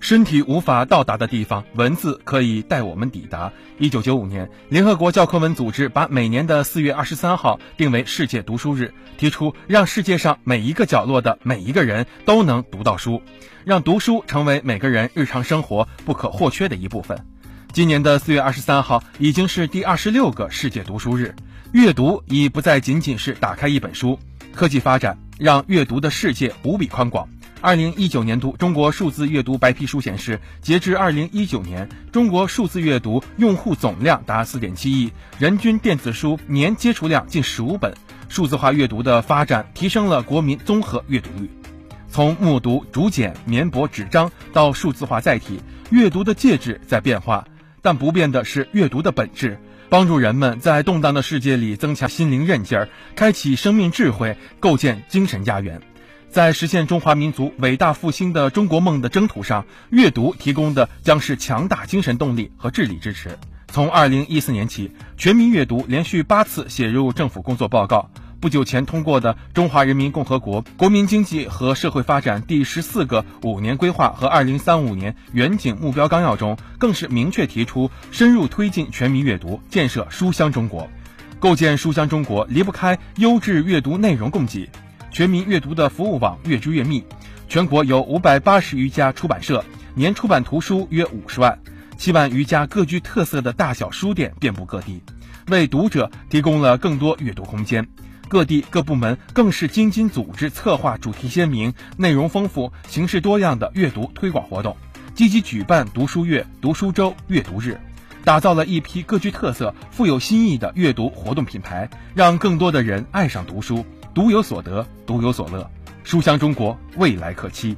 身体无法到达的地方，文字可以带我们抵达。一九九五年，联合国教科文组织把每年的四月二十三号定为世界读书日，提出让世界上每一个角落的每一个人都能读到书，让读书成为每个人日常生活不可或缺的一部分。今年的四月二十三号已经是第二十六个世界读书日，阅读已不再仅仅是打开一本书，科技发展让阅读的世界无比宽广。二零一九年度中国数字阅读白皮书显示，截至二零一九年，中国数字阅读用户总量达四点七亿，人均电子书年接触量近十五本。数字化阅读的发展提升了国民综合阅读率。从木读、竹简、棉帛、纸张到数字化载体，阅读的介质在变化，但不变的是阅读的本质，帮助人们在动荡的世界里增强心灵韧劲儿，开启生命智慧，构建精神家园。在实现中华民族伟大复兴的中国梦的征途上，阅读提供的将是强大精神动力和智力支持。从二零一四年起，全民阅读连续八次写入政府工作报告。不久前通过的《中华人民共和国国民经济和社会发展第十四个五年规划和二零三五年远景目标纲要》中，更是明确提出深入推进全民阅读，建设书香中国。构建书香中国离不开优质阅读内容供给。全民阅读的服务网越织越密，全国有五百八十余家出版社，年出版图书约五十万，七万余家各具特色的大小书店遍布各地，为读者提供了更多阅读空间。各地各部门更是精心组织策划主题鲜明、内容丰富、形式多样的阅读推广活动，积极举办读书月、读书周、阅读日，打造了一批各具特色、富有新意的阅读活动品牌，让更多的人爱上读书。独有所得，独有所乐，书香中国，未来可期。